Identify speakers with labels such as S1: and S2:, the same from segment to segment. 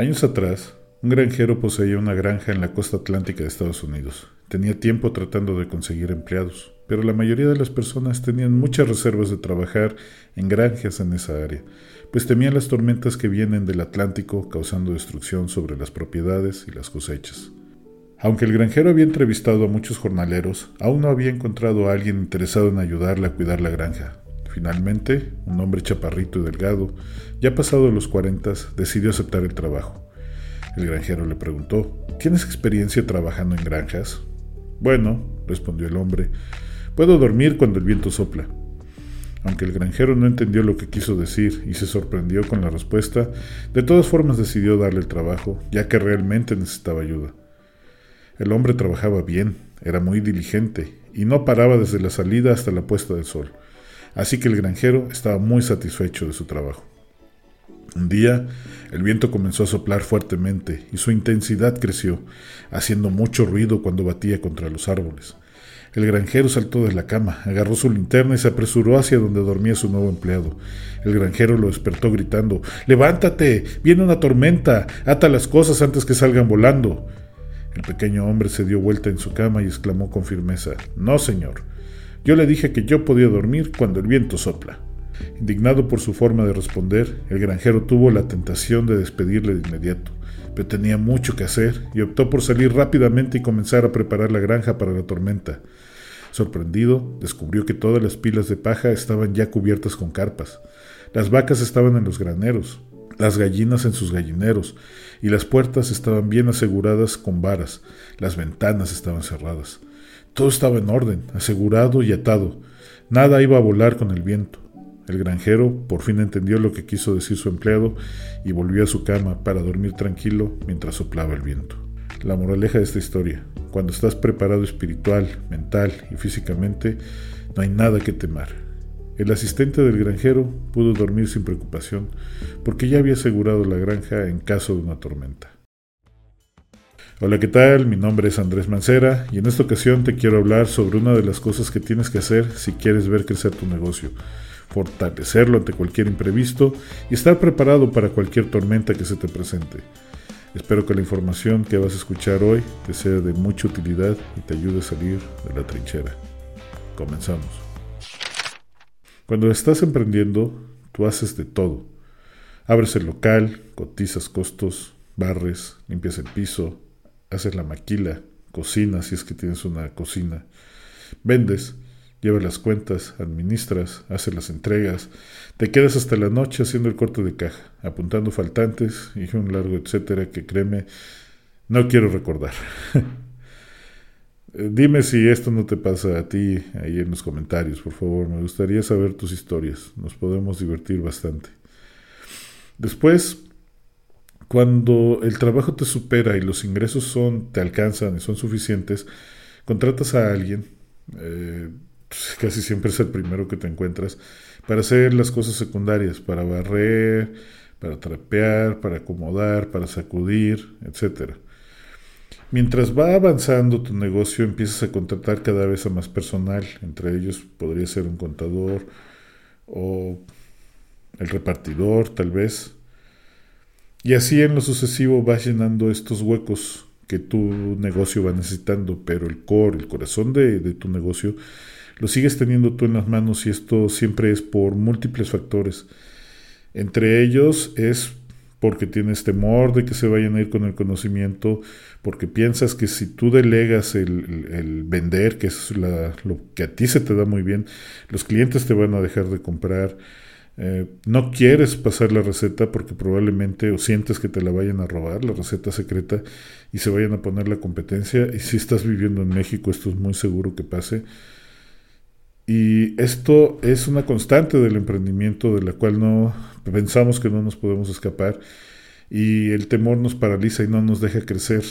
S1: Años atrás, un granjero poseía una granja en la costa atlántica de Estados Unidos. Tenía tiempo tratando de conseguir empleados, pero la mayoría de las personas tenían muchas reservas de trabajar en granjas en esa área, pues temían las tormentas que vienen del Atlántico causando destrucción sobre las propiedades y las cosechas. Aunque el granjero había entrevistado a muchos jornaleros, aún no había encontrado a alguien interesado en ayudarle a cuidar la granja. Finalmente, un hombre chaparrito y delgado, ya pasado los cuarentas, decidió aceptar el trabajo. El granjero le preguntó, ¿Tienes experiencia trabajando en granjas? Bueno, respondió el hombre, puedo dormir cuando el viento sopla. Aunque el granjero no entendió lo que quiso decir y se sorprendió con la respuesta, de todas formas decidió darle el trabajo, ya que realmente necesitaba ayuda. El hombre trabajaba bien, era muy diligente y no paraba desde la salida hasta la puesta del sol así que el granjero estaba muy satisfecho de su trabajo. Un día, el viento comenzó a soplar fuertemente y su intensidad creció, haciendo mucho ruido cuando batía contra los árboles. El granjero saltó de la cama, agarró su linterna y se apresuró hacia donde dormía su nuevo empleado. El granjero lo despertó gritando Levántate. viene una tormenta. Ata las cosas antes que salgan volando. El pequeño hombre se dio vuelta en su cama y exclamó con firmeza No, señor. Yo le dije que yo podía dormir cuando el viento sopla. Indignado por su forma de responder, el granjero tuvo la tentación de despedirle de inmediato, pero tenía mucho que hacer y optó por salir rápidamente y comenzar a preparar la granja para la tormenta. Sorprendido, descubrió que todas las pilas de paja estaban ya cubiertas con carpas. Las vacas estaban en los graneros, las gallinas en sus gallineros, y las puertas estaban bien aseguradas con varas, las ventanas estaban cerradas. Todo estaba en orden, asegurado y atado. Nada iba a volar con el viento. El granjero por fin entendió lo que quiso decir su empleado y volvió a su cama para dormir tranquilo mientras soplaba el viento. La moraleja de esta historia, cuando estás preparado espiritual, mental y físicamente, no hay nada que temer. El asistente del granjero pudo dormir sin preocupación porque ya había asegurado la granja en caso de una tormenta. Hola, ¿qué tal? Mi nombre es Andrés Mancera y en esta ocasión te quiero hablar sobre una de las cosas que tienes que hacer si quieres ver crecer tu negocio, fortalecerlo ante cualquier imprevisto y estar preparado para cualquier tormenta que se te presente. Espero que la información que vas a escuchar hoy te sea de mucha utilidad y te ayude a salir de la trinchera. Comenzamos. Cuando estás emprendiendo, tú haces de todo. Abres el local, cotizas costos, barres, limpias el piso, haces la maquila, cocinas si es que tienes una cocina, vendes, llevas las cuentas, administras, haces las entregas, te quedas hasta la noche haciendo el corte de caja, apuntando faltantes y un largo etcétera que créeme, no quiero recordar. Dime si esto no te pasa a ti ahí en los comentarios, por favor. Me gustaría saber tus historias. Nos podemos divertir bastante. Después, cuando el trabajo te supera y los ingresos son, te alcanzan y son suficientes, contratas a alguien, eh, casi siempre es el primero que te encuentras, para hacer las cosas secundarias, para barrer, para trapear, para acomodar, para sacudir, etc. Mientras va avanzando tu negocio, empiezas a contratar cada vez a más personal, entre ellos podría ser un contador o el repartidor, tal vez. Y así en lo sucesivo vas llenando estos huecos que tu negocio va necesitando, pero el core, el corazón de, tu negocio, lo sigues teniendo tú en las manos y esto siempre es por múltiples factores. Entre ellos es porque tienes temor de que se vayan a ir con el conocimiento, porque piensas que si tú delegas el, vender, que es lo que a ti se te da muy bien, los clientes te van a dejar de comprar. Eh, no quieres pasar la receta porque probablemente o sientes que te la vayan a robar, la receta secreta, y se vayan a poner la competencia. Y si estás viviendo en México, esto es muy seguro que pase. Y esto es una constante del emprendimiento de la cual no pensamos que no nos podemos escapar y el temor nos paraliza y no nos deja crecer.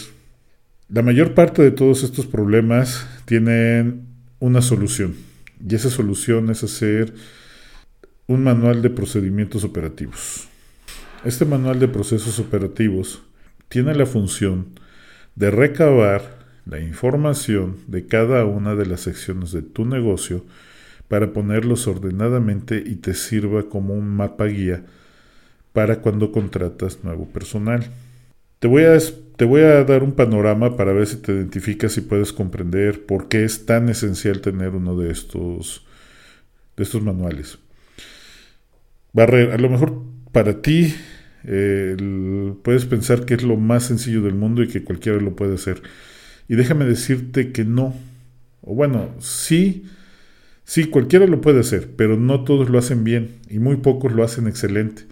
S1: La mayor parte de todos estos problemas tienen una solución y esa solución es hacer un manual de procedimientos operativos. Este manual de procesos operativos tiene la función de recabar la información de cada una de las secciones de tu negocio para ponerlos ordenadamente y te sirva como un mapa guía para cuando contratas nuevo personal. Te voy a, te voy a dar un panorama para ver si te identificas y puedes comprender por qué es tan esencial tener uno de estos, de estos manuales. Barrer, a lo mejor para ti puedes pensar que es lo más sencillo del mundo y que cualquiera lo puede hacer. Y déjame decirte que no. O bueno, sí, sí, cualquiera lo puede hacer, pero no todos lo hacen bien y muy pocos lo hacen excelente.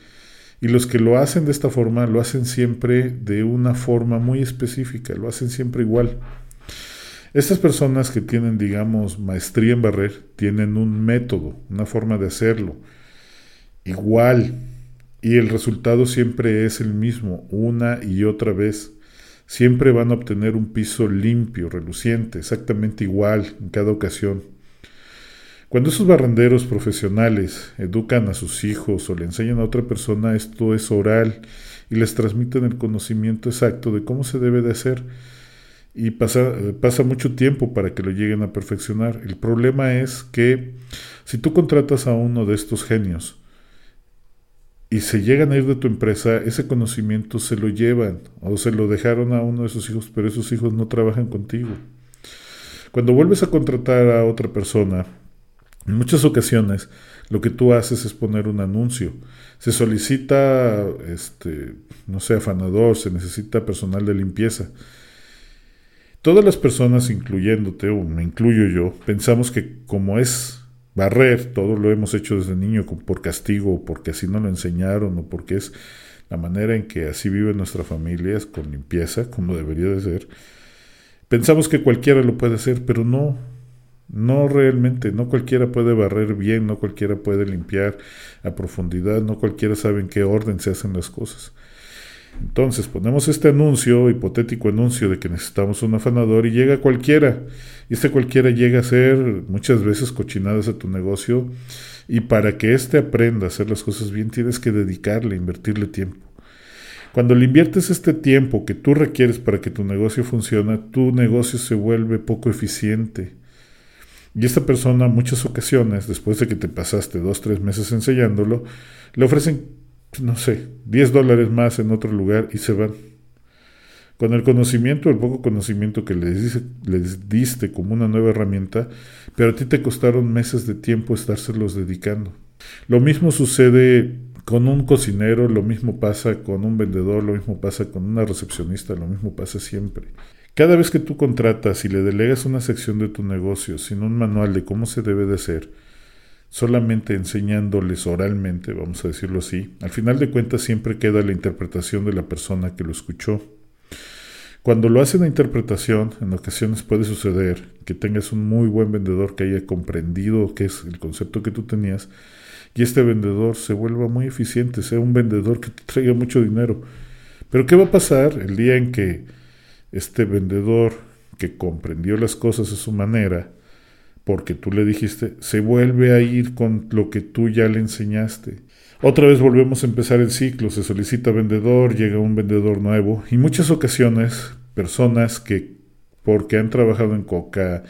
S1: Y los que lo hacen de esta forma lo hacen siempre de una forma muy específica, lo hacen siempre igual. Estas personas que tienen, digamos, maestría en barrer, tienen un método, una forma de hacerlo, igual, y el resultado siempre es el mismo, una y otra vez. Siempre van a obtener un piso limpio, reluciente, exactamente igual en cada ocasión. Cuando esos barrenderos profesionales educan a sus hijos o le enseñan a otra persona, esto es oral y les transmiten el conocimiento exacto de cómo se debe de hacer y pasa, pasa mucho tiempo para que lo lleguen a perfeccionar. El problema es que si tú contratas a uno de estos genios, y se llegan a ir de tu empresa, ese conocimiento se lo llevan o se lo dejaron a uno de sus hijos, pero esos hijos no trabajan contigo. Cuando vuelves a contratar a otra persona, en muchas ocasiones lo que tú haces es poner un anuncio. Se solicita, este, no sé, afanador, se necesita personal de limpieza. Todas las personas, incluyéndote, o me incluyo yo, pensamos que como es barrer, todo lo hemos hecho desde niño por castigo, porque así no lo enseñaron, o porque es la manera en que así vive nuestra familia, con limpieza, como debería de ser. Pensamos que cualquiera lo puede hacer, pero no, no realmente, no cualquiera puede barrer bien, no cualquiera puede limpiar a profundidad, no cualquiera sabe en qué orden se hacen las cosas. Entonces ponemos este anuncio, hipotético anuncio de que necesitamos un afanador y llega cualquiera. Y este cualquiera llega a ser muchas veces cochinadas a tu negocio y para que éste aprenda a hacer las cosas bien tienes que dedicarle, invertirle tiempo. Cuando le inviertes este tiempo que tú requieres para que tu negocio funcione, tu negocio se vuelve poco eficiente. Y esta persona, muchas ocasiones, después de que te pasaste dos, tres meses enseñándolo, le ofrecen no sé, 10 dólares más en otro lugar y se van. Con el conocimiento, el poco conocimiento que les, diste como una nueva herramienta, pero a ti te costaron meses de tiempo estárselos dedicando. Lo mismo sucede con un cocinero, lo mismo pasa con un vendedor, lo mismo pasa con una recepcionista, lo mismo pasa siempre. Cada vez que tú contratas y le delegas una sección de tu negocio sin un manual de cómo se debe de hacer, solamente enseñándoles oralmente, vamos a decirlo así, al final de cuentas siempre queda la interpretación de la persona que lo escuchó. Cuando lo hace la interpretación, en ocasiones puede suceder que tengas un muy buen vendedor que haya comprendido qué es el concepto que tú tenías y este vendedor se vuelva muy eficiente, sea un vendedor que te traiga mucho dinero. Pero ¿qué va a pasar el día en que este vendedor que comprendió las cosas a su manera porque tú le dijiste, se vuelve a ir con lo que tú ya le enseñaste. Otra vez volvemos a empezar el ciclo, se solicita vendedor, llega un vendedor nuevo y muchas ocasiones personas que porque han trabajado en coca,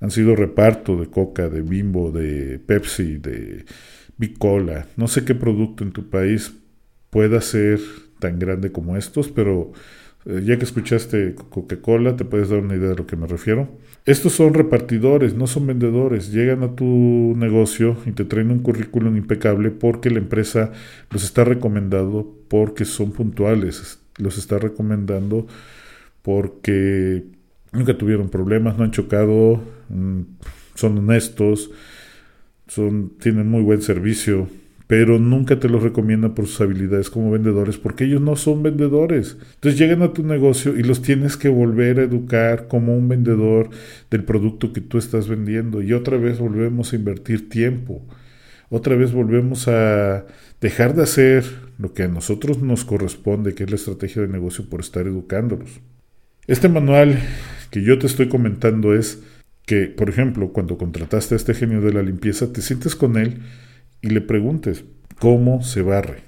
S1: han sido reparto de coca, de bimbo, de Pepsi, de Bicola, no sé qué producto en tu país pueda ser tan grande como estos, pero eh, ya que escuchaste Coca-Cola, te puedes dar una idea de lo que me refiero. Estos son repartidores, no son vendedores. Llegan a tu negocio y te traen un currículum impecable porque la empresa los está recomendando porque son puntuales, los está recomendando porque nunca tuvieron problemas, no han chocado, mm, son honestos, son, tienen muy buen servicio, pero nunca te los recomiendan por sus habilidades como vendedores porque ellos no son vendedores. Entonces llegan a tu negocio y los tienes que volver a educar como un vendedor del producto que tú estás vendiendo y otra vez volvemos a invertir tiempo. Otra vez volvemos a dejar de hacer lo que a nosotros nos corresponde, que es la estrategia de negocio por estar educándolos. Este manual que yo te estoy comentando es que, por ejemplo, cuando contrataste a este genio de la limpieza, te sientes con él y le preguntes cómo se barre.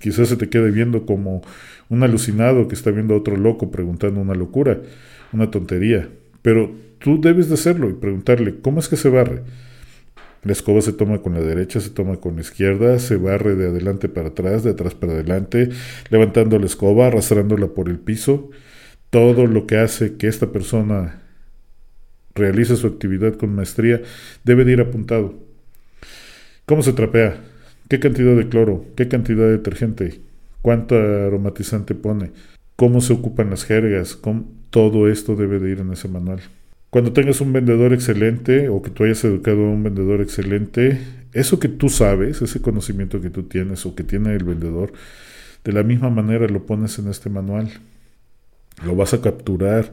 S1: Quizás se te quede viendo como un alucinado que está viendo a otro loco preguntando una locura, una tontería. Pero tú debes de hacerlo y preguntarle, ¿cómo es que se barre? La escoba se toma con la derecha, se toma con la izquierda, se barre de adelante para atrás, de atrás para adelante, levantando la escoba, arrastrándola por el piso. Todo lo que hace que esta persona realice su actividad con maestría debe de ir apuntado. ¿Cómo se trapea? ¿Qué cantidad de cloro? ¿Qué cantidad de detergente? ¿Cuánto aromatizante pone? ¿Cómo se ocupan las jergas? Todo esto debe de ir en ese manual. Cuando tengas un vendedor excelente o que tú hayas educado a un vendedor excelente, eso que tú sabes, ese conocimiento que tú tienes o que tiene el vendedor, de la misma manera lo pones en este manual. Lo vas a capturar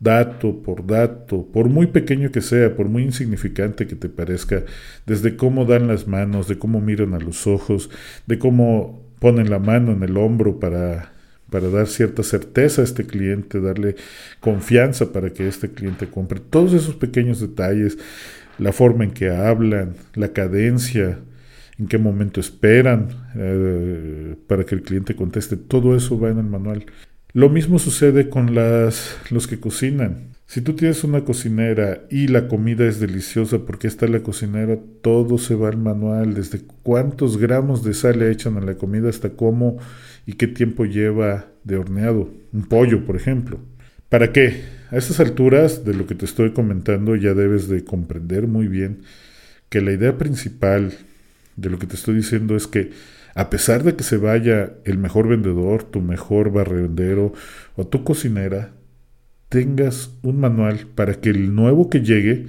S1: dato por dato, por muy pequeño que sea, por muy insignificante que te parezca, desde cómo dan las manos, de cómo miran a los ojos, de cómo ponen la mano en el hombro para para dar cierta certeza a este cliente, darle confianza para que este cliente compre. Todos esos pequeños detalles, la forma en que hablan, la cadencia, en qué momento esperan eh, para que el cliente conteste, todo eso va en el manual. Lo mismo sucede con las, los que cocinan. Si tú tienes una cocinera y la comida es deliciosa porque está la cocinera, todo se va al manual, desde cuántos gramos de sal le echan a la comida hasta cómo y qué tiempo lleva de horneado, un pollo, por ejemplo. ¿Para qué? A estas alturas de lo que te estoy comentando ya debes de comprender muy bien que la idea principal de lo que te estoy diciendo es que a pesar de que se vaya el mejor vendedor, tu mejor barrendero o tu cocinera, tengas un manual para que el nuevo que llegue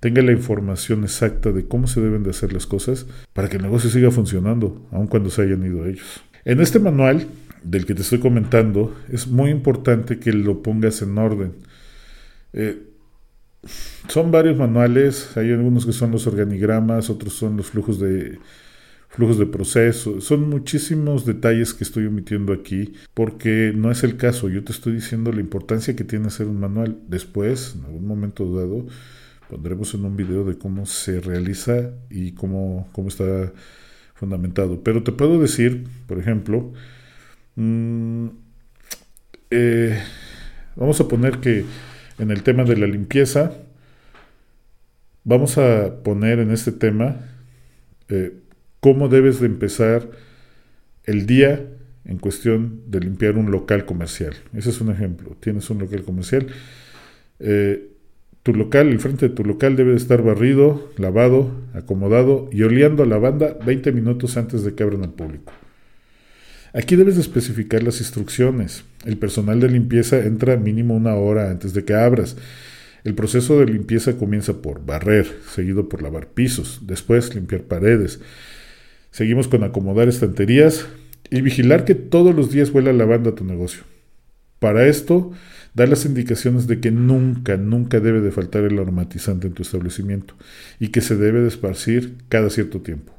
S1: tenga la información exacta de cómo se deben de hacer las cosas para que el negocio siga funcionando, aun cuando se hayan ido ellos. En este manual del que te estoy comentando, es muy importante que lo pongas en orden. Eh, son varios manuales, hay algunos que son los organigramas, otros son los flujos de flujos de proceso, son muchísimos detalles que estoy omitiendo aquí porque no es el caso, yo te estoy diciendo la importancia que tiene hacer un manual. Después, en algún momento dado, pondremos en un video de cómo se realiza y cómo, cómo está fundamentado. Pero te puedo decir, por ejemplo, mm, eh, vamos a poner que en el tema de la limpieza, vamos a poner en este tema eh, cómo debes de empezar el día en cuestión de limpiar un local comercial. Ese es un ejemplo. Tienes un local comercial. Eh, tu local, el frente de tu local debe de estar barrido, lavado, acomodado y oleando a lavanda 20 minutos antes de que abran al público. Aquí debes de especificar las instrucciones. El personal de limpieza entra mínimo una hora antes de que abras. El proceso de limpieza comienza por barrer, seguido por lavar pisos, después limpiar paredes. Seguimos con acomodar estanterías y vigilar que todos los días huela lavanda a tu negocio. Para esto, da las indicaciones de que nunca, nunca debe de faltar el aromatizante en tu establecimiento y que se debe de esparcir cada cierto tiempo.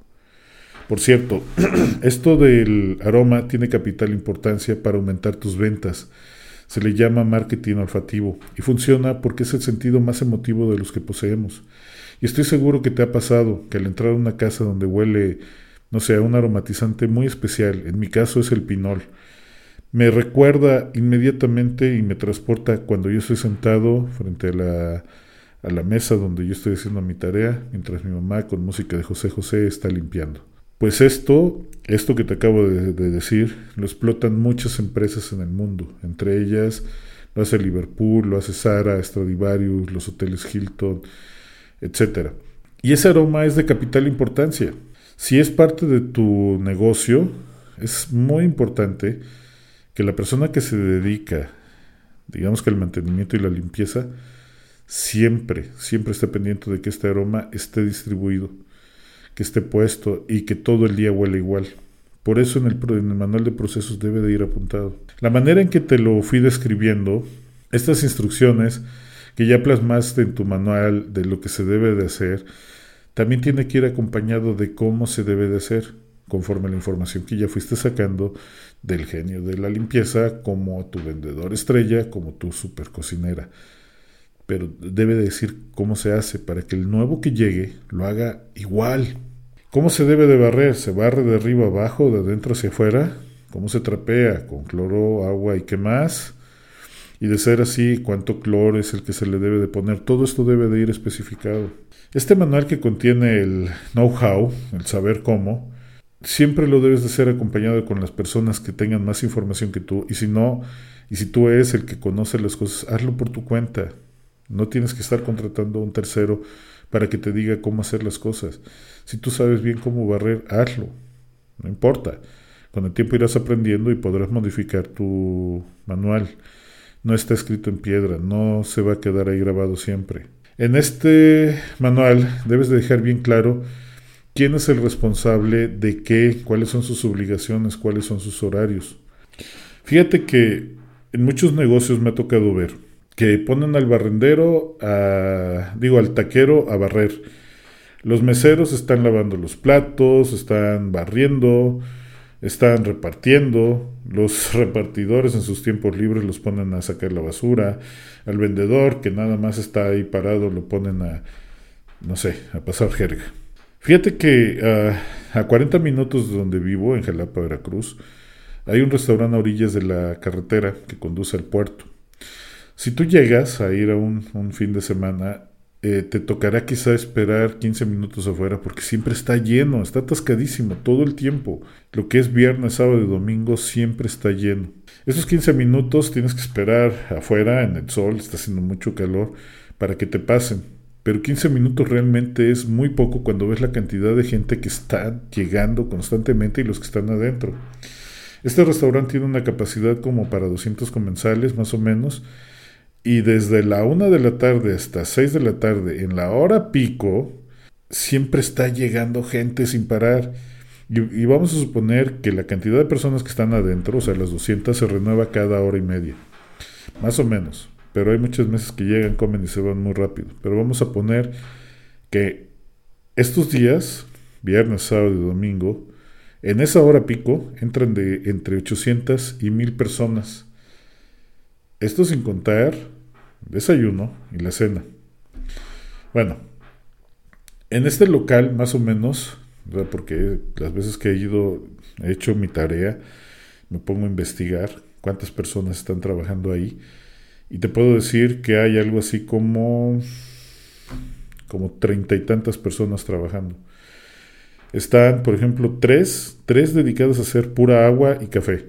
S1: Por cierto, esto del aroma tiene capital importancia para aumentar tus ventas. Se le llama marketing olfativo y funciona porque es el sentido más emotivo de los que poseemos. Y estoy seguro que te ha pasado que al entrar a una casa donde huele, no sé, un aromatizante muy especial, en mi caso es el pinol, me recuerda inmediatamente y me transporta cuando yo estoy sentado frente a la, mesa donde yo estoy haciendo mi tarea, mientras mi mamá con música de José José está limpiando. Pues esto, esto que te acabo de, decir, lo explotan muchas empresas en el mundo, entre ellas lo hace Liverpool, lo hace Sara, Stradivarius, los hoteles Hilton, etc. Y ese aroma es de capital importancia. Si es parte de tu negocio, es muy importante que la persona que se dedica, digamos que al mantenimiento y la limpieza, siempre, siempre esté pendiente de que este aroma esté distribuido, que esté puesto y que todo el día huele igual. Por eso en el, en el manual de procesos debe de ir apuntado. La manera en que te lo fui describiendo, estas instrucciones que ya plasmaste en tu manual de lo que se debe de hacer, también tiene que ir acompañado de cómo se debe de hacer conforme a la información que ya fuiste sacando del genio de la limpieza, como tu vendedor estrella, como tu super cocinera. Pero debe decir cómo se hace para que el nuevo que llegue lo haga igual. ¿Cómo se debe de barrer? ¿Se barre de arriba abajo, de adentro hacia afuera? ¿Cómo se trapea? ¿Con cloro, agua y qué más? Y de ser así, cuánto cloro es el que se le debe de poner. Todo esto debe de ir especificado. Este manual que contiene el know-how, el saber cómo, siempre lo debes de ser acompañado con las personas que tengan más información que tú. Y si no, y si tú eres el que conoce las cosas, hazlo por tu cuenta. No tienes que estar contratando a un tercero para que te diga cómo hacer las cosas. Si tú sabes bien cómo barrer, hazlo. No importa. Con el tiempo irás aprendiendo y podrás modificar tu manual. No está escrito en piedra, no se va a quedar ahí grabado siempre. En este manual debes de dejar bien claro quién es el responsable de qué, cuáles son sus obligaciones, cuáles son sus horarios. Fíjate que en muchos negocios me ha tocado ver que ponen al barrendero, a, digo, al taquero a barrer. Los meseros están lavando los platos, están barriendo, están repartiendo. Los repartidores en sus tiempos libres los ponen a sacar la basura. Al vendedor que nada más está ahí parado lo ponen a, no sé, a pasar jerga. Fíjate que ah, a 40 minutos de donde vivo, en Jalapa, Veracruz, hay un restaurante a orillas de la carretera que conduce al puerto. Si tú llegas a ir a un, fin de semana, eh, te tocará quizá esperar 15 minutos afuera porque siempre está lleno, está atascadísimo todo el tiempo. Lo que es viernes, sábado y domingo siempre está lleno. Esos 15 minutos tienes que esperar afuera en el sol, está haciendo mucho calor, para que te pasen. Pero 15 minutos realmente es muy poco cuando ves la cantidad de gente que está llegando constantemente y los que están adentro. Este restaurante tiene una capacidad como para 200 comensales más o menos y desde la una de la tarde hasta seis de la tarde, en la hora pico, siempre está llegando gente sin parar. Y, vamos a suponer que la cantidad de personas que están adentro, o sea, las 200, se renueva cada hora y media. Más o menos. Pero hay muchas meses que llegan, comen y se van muy rápido. Pero vamos a poner que estos días, viernes, sábado y domingo, en esa hora pico entran de entre 800 y 1000 personas. Esto sin contar desayuno y la cena. Bueno, en este local más o menos, porque las veces que he ido, he hecho mi tarea, me pongo a investigar cuántas personas están trabajando ahí y te puedo decir que hay algo así como como treinta y tantas personas trabajando. Están, por ejemplo, tres, tres dedicadas a hacer pura agua y café.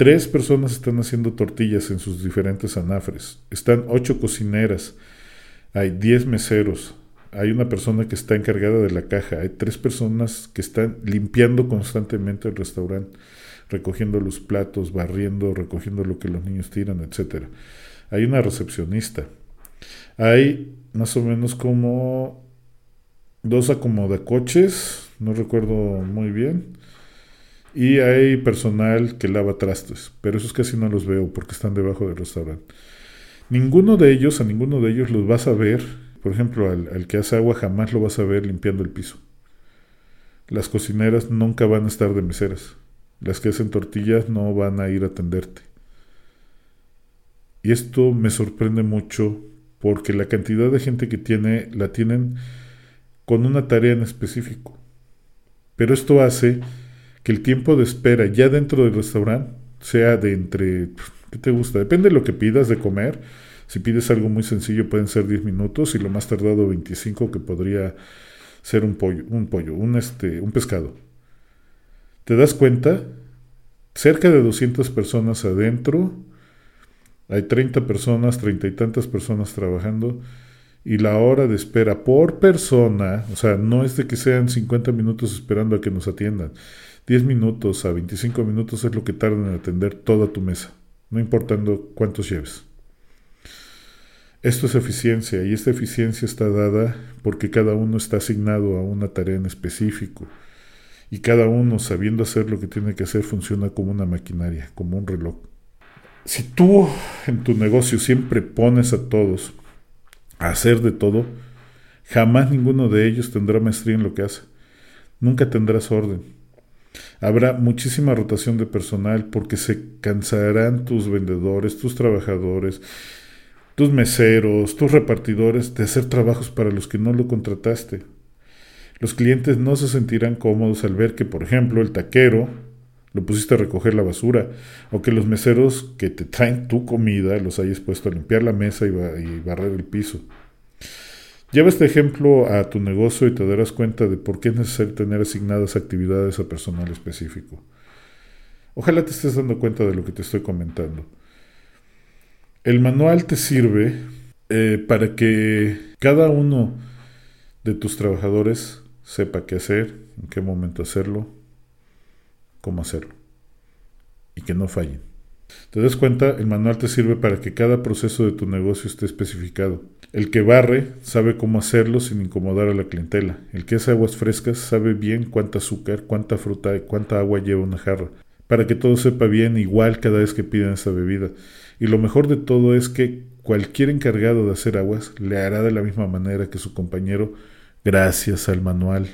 S1: Tres personas están haciendo tortillas en sus diferentes anafres. Están ocho cocineras. Hay diez meseros. Hay una persona que está encargada de la caja. Hay tres personas que están limpiando constantemente el restaurante, recogiendo los platos, barriendo, recogiendo lo que los niños tiran, etc. Hay una recepcionista. Hay más o menos como dos acomodacoches, no recuerdo muy bien y hay personal que lava trastes, pero esos casi no los veo porque están debajo del restaurante. Ninguno de ellos, a ninguno de ellos los vas a ver, por ejemplo, al, que hace agua jamás lo vas a ver limpiando el piso. Las cocineras nunca van a estar de meseras. Las que hacen tortillas no van a ir a atenderte. Y esto me sorprende mucho porque la cantidad de gente que tiene la tienen con una tarea en específico. Pero esto hace que el tiempo de espera ya dentro del restaurante sea de entre, ¿qué te gusta? Depende de lo que pidas de comer. Si pides algo muy sencillo pueden ser 10 minutos y lo más tardado 25 que podría ser un pollo, un pollo, un este, un pescado. ¿Te das cuenta? Cerca de 200 personas adentro, hay 30 personas, treinta y tantas personas trabajando y la hora de espera por persona, o sea, no es de que sean 50 minutos esperando a que nos atiendan. 10 minutos a 25 minutos es lo que tardan en atender toda tu mesa, no importando cuántos lleves. Esto es eficiencia y esta eficiencia está dada porque cada uno está asignado a una tarea en específico y cada uno sabiendo hacer lo que tiene que hacer funciona como una maquinaria, como un reloj. Si tú en tu negocio siempre pones a todos a hacer de todo, jamás ninguno de ellos tendrá maestría en lo que hace. Nunca tendrás orden. Habrá muchísima rotación de personal porque se cansarán tus vendedores, tus trabajadores, tus meseros, tus repartidores de hacer trabajos para los que no lo contrataste. Los clientes no se sentirán cómodos al ver que, por ejemplo, el taquero lo pusiste a recoger la basura, o que los meseros que te traen tu comida los hayas puesto a limpiar la mesa y, barrer el piso. Lleva este ejemplo a tu negocio y te darás cuenta de por qué es necesario tener asignadas actividades a personal específico. Ojalá te estés dando cuenta de lo que te estoy comentando. El manual te sirve eh, para que cada uno de tus trabajadores sepa qué hacer, en qué momento hacerlo, cómo hacerlo y que no fallen. ¿Te das cuenta? El manual te sirve para que cada proceso de tu negocio esté especificado. El que barre sabe cómo hacerlo sin incomodar a la clientela. El que hace aguas frescas sabe bien cuánta azúcar, cuánta fruta y cuánta agua lleva una jarra, para que todo sepa bien igual cada vez que piden esa bebida. Y lo mejor de todo es que cualquier encargado de hacer aguas le hará de la misma manera que su compañero gracias al manual.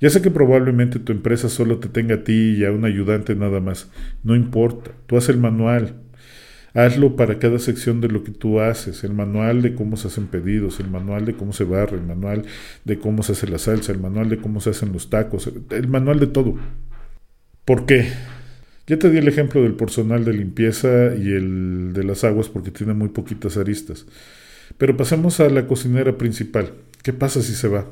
S1: Ya sé que probablemente tu empresa solo te tenga a ti y a un ayudante nada más. No importa, tú haz el manual. Hazlo para cada sección de lo que tú haces, el manual de cómo se hacen pedidos, el manual de cómo se barre, el manual de cómo se hace la salsa, el manual de cómo se hacen los tacos, el manual de todo. ¿Por qué? Ya te di el ejemplo del personal de limpieza y el de las aguas porque tiene muy poquitas aristas. Pero pasemos a la cocinera principal. ¿Qué pasa si se va?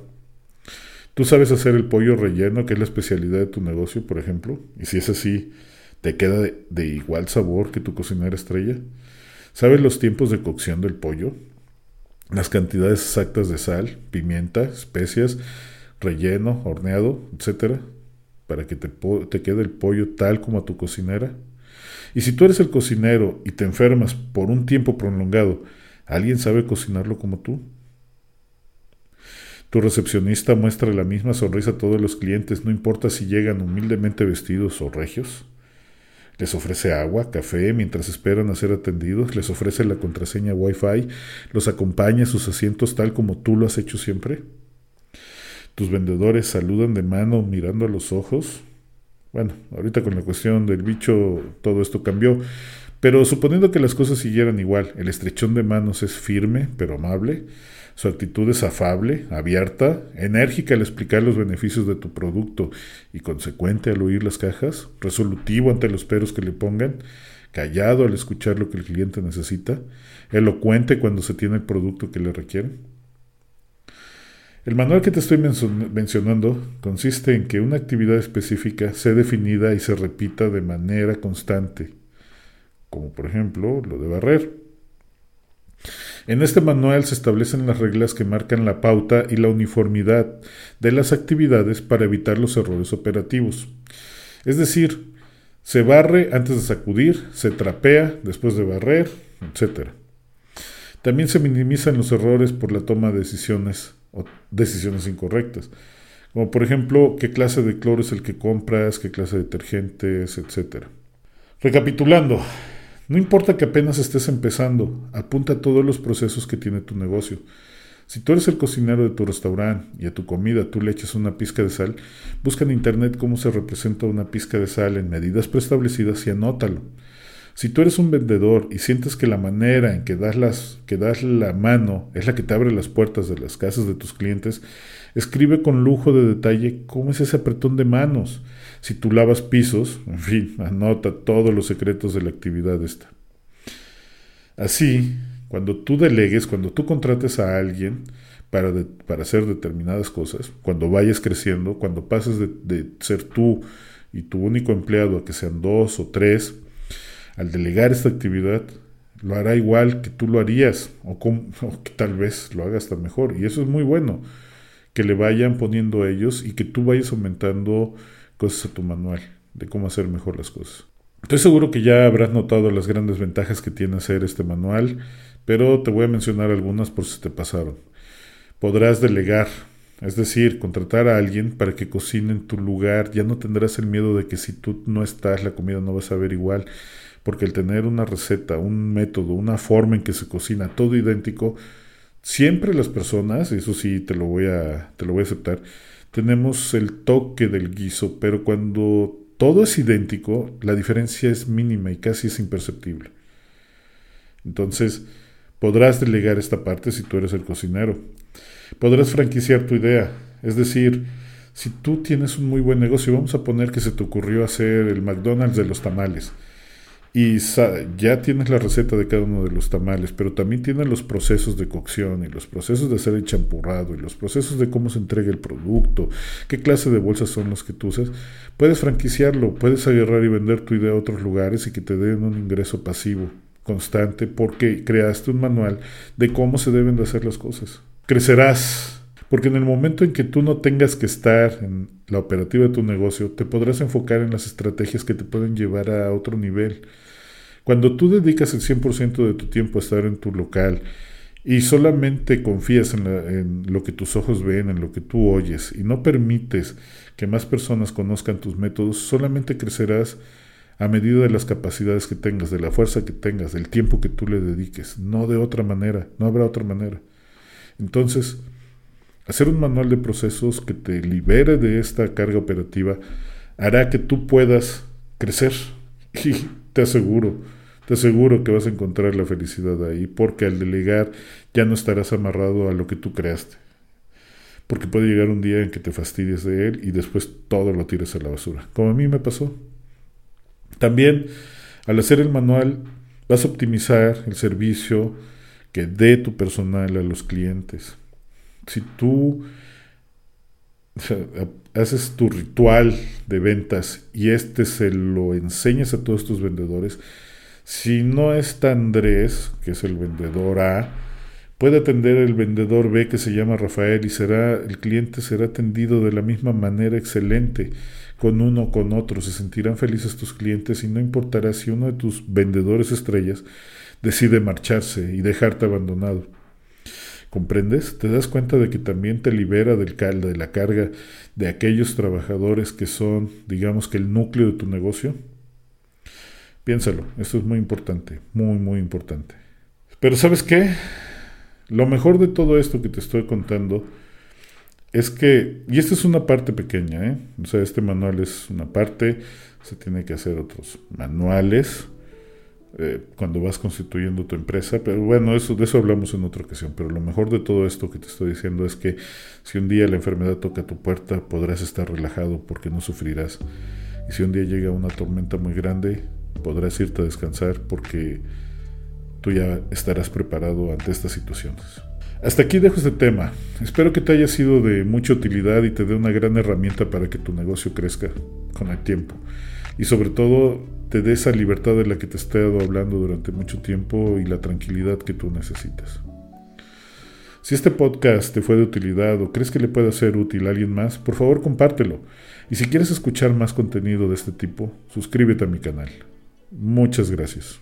S1: ¿Tú sabes hacer el pollo relleno, que es la especialidad de tu negocio, por ejemplo? Y si es así, ¿te queda de, igual sabor que tu cocinera estrella? ¿Sabes los tiempos de cocción del pollo? Las cantidades exactas de sal, pimienta, especias, relleno, horneado, etcétera, para que te, te quede el pollo tal como a tu cocinera. Y si tú eres el cocinero y te enfermas por un tiempo prolongado, ¿alguien sabe cocinarlo como tú? Tu recepcionista muestra la misma sonrisa a todos los clientes, no importa si llegan humildemente vestidos o regios. Les ofrece agua, café mientras esperan a ser atendidos, les ofrece la contraseña Wi-Fi, los acompaña a sus asientos tal como tú lo has hecho siempre. Tus vendedores saludan de mano mirando a los ojos. Bueno, ahorita con la cuestión del bicho todo esto cambió, pero suponiendo que las cosas siguieran igual, el estrechón de manos es firme pero amable. Su actitud es afable, abierta, enérgica al explicar los beneficios de tu producto y consecuente al oír las cajas, resolutivo ante los peros que le pongan, callado al escuchar lo que el cliente necesita, elocuente cuando se tiene el producto que le requiere. El manual que te estoy mencionando consiste en que una actividad específica sea definida y se repita de manera constante, como por ejemplo lo de barrer. En este manual se establecen las reglas que marcan la pauta y la uniformidad de las actividades para evitar los errores operativos. Es decir, se barre antes de sacudir, se trapea después de barrer, etc. También se minimizan los errores por la toma de decisiones o decisiones incorrectas, como por ejemplo qué clase de cloro es el que compras, qué clase de detergentes, etc. Recapitulando, no importa que apenas estés empezando, apunta todos los procesos que tiene tu negocio. Si tú eres el cocinero de tu restaurante y a tu comida tú le echas una pizca de sal, busca en internet cómo se representa una pizca de sal en medidas preestablecidas y anótalo. Si tú eres un vendedor y sientes que la manera en que das, las, que das la mano es la que te abre las puertas de las casas de tus clientes, escribe con lujo de detalle cómo es ese apretón de manos si tú lavas pisos, en fin, anota todos los secretos de la actividad esta. Así, cuando tú delegues, cuando tú contrates a alguien para, para hacer determinadas cosas, cuando vayas creciendo, cuando pases de, ser tú y tu único empleado a que sean dos o tres, al delegar esta actividad, lo hará igual que tú lo harías, o, o, que tal vez lo haga hasta mejor. Y eso es muy bueno, que le vayan poniendo ellos y que tú vayas aumentando cosas a tu manual de cómo hacer mejor las cosas. Estoy seguro que ya habrás notado las grandes ventajas que tiene hacer este manual, pero te voy a mencionar algunas por si te pasaron. Podrás delegar, es decir, contratar a alguien para que cocine en tu lugar. Ya no tendrás el miedo de que si tú no estás, la comida no va a saber igual, porque el tener una receta, un método, una forma en que se cocina, todo idéntico, siempre las personas, eso sí te lo voy a, te lo voy a aceptar, tenemos el toque del guiso, pero cuando todo es idéntico, la diferencia es mínima y casi es imperceptible. Entonces, podrás delegar esta parte si tú eres el cocinero. Podrás franquiciar tu idea, es decir, Si tú tienes un muy buen negocio, vamos a poner que se te ocurrió hacer el McDonald's de los tamales y ya tienes la receta de cada uno de los tamales, pero también tienes los procesos de cocción y los procesos de hacer el champurrado y los procesos de cómo se entrega el producto, qué clase de bolsas son los que tú usas. Puedes franquiciarlo, puedes agarrar y vender tu idea a otros lugares y que te den un ingreso pasivo constante porque creaste un manual de cómo se deben de hacer las cosas. Crecerás porque en el momento en que tú no tengas que estar en la operativa de tu negocio, te podrás enfocar en las estrategias que te pueden llevar a otro nivel. Cuando tú dedicas el 100% de tu tiempo a estar en tu local y solamente confías en, en, lo que tus ojos ven, en lo que tú oyes, y no permites que más personas conozcan tus métodos, solamente crecerás a medida de las capacidades que tengas, de la fuerza que tengas, del tiempo que tú le dediques, no de otra manera, no habrá otra manera. Entonces, Hacer un manual de procesos que te libere de esta carga operativa hará que tú puedas crecer. Y te aseguro, te aseguro que vas a encontrar la felicidad ahí, porque al delegar ya no estarás amarrado a lo que tú creaste. Porque puede llegar un día en que te fastidies de él y después todo lo tires a la basura, como a mí me pasó. También, al hacer el manual, vas a optimizar el servicio que dé tu personal a los clientes si tú haces tu ritual de ventas y este se lo enseñas a todos tus vendedores, si no está Andrés, que es el vendedor A, puede atender el vendedor B que se llama Rafael y será el cliente será atendido de la misma manera excelente con uno o con otro, se sentirán felices tus clientes y no importará si uno de tus vendedores estrellas decide marcharse y dejarte abandonado. ¿Comprendes? ¿Te das cuenta de que también te libera del de la carga de aquellos trabajadores que son, digamos que el núcleo de tu negocio? Piénsalo, esto es muy importante, muy, muy importante. Pero ¿sabes qué? Lo mejor de todo esto que te estoy contando es que, y esta es una parte pequeña, ¿eh? o sea, este manual es una parte, se tiene que hacer otros manuales, eh, cuando vas constituyendo tu empresa. Pero bueno, eso, de eso hablamos en otra ocasión. Pero lo mejor de todo esto que te estoy diciendo es que si un día la enfermedad toca tu puerta, podrás estar relajado porque no sufrirás. Y si un día llega una tormenta muy grande, podrás irte a descansar porque tú ya estarás preparado ante estas situaciones. Hasta aquí dejo este tema. Espero que te haya sido de mucha utilidad y te dé una gran herramienta para que tu negocio crezca con el tiempo. Y sobre todo te dé esa libertad de la que te he estado hablando durante mucho tiempo y la tranquilidad que tú necesitas. Si este podcast te fue de utilidad o crees que le puede ser útil a alguien más, por favor compártelo. Y si quieres escuchar más contenido de este tipo, suscríbete a mi canal. Muchas gracias.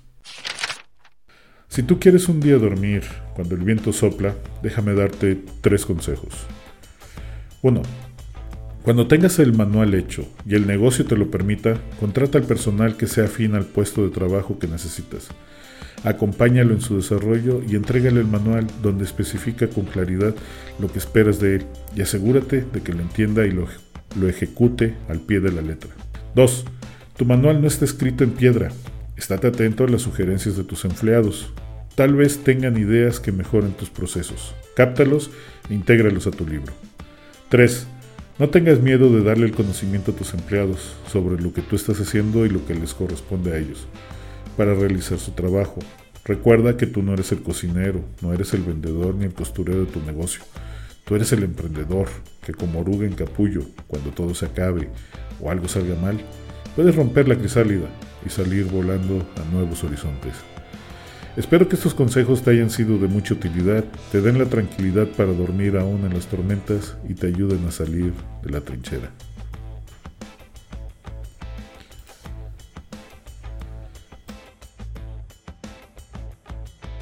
S1: Si tú quieres un día dormir cuando el viento sopla, déjame darte tres consejos. 1. Cuando tengas el manual hecho y el negocio te lo permita, contrata al personal que sea afín al puesto de trabajo que necesitas. Acompáñalo en su desarrollo y entrégale el manual donde especifica con claridad lo que esperas de él y asegúrate de que lo entienda y lo, lo ejecute al pie de la letra. 2. Tu manual no está escrito en piedra. Estate atento a las sugerencias de tus empleados. Tal vez tengan ideas que mejoren tus procesos. Cáptalos e intégralos a tu libro. 3. No tengas miedo de darle el conocimiento a tus empleados sobre lo que tú estás haciendo y lo que les corresponde a ellos para realizar su trabajo. Recuerda que tú no eres el cocinero, no eres el vendedor ni el costurero de tu negocio. Tú eres el emprendedor que como oruga en capullo, cuando todo se acabe o algo salga mal, puedes romper la crisálida y salir volando a nuevos horizontes. Espero que estos consejos te hayan sido de mucha utilidad, te den la tranquilidad para dormir aún en las tormentas y te ayuden a salir de la trinchera.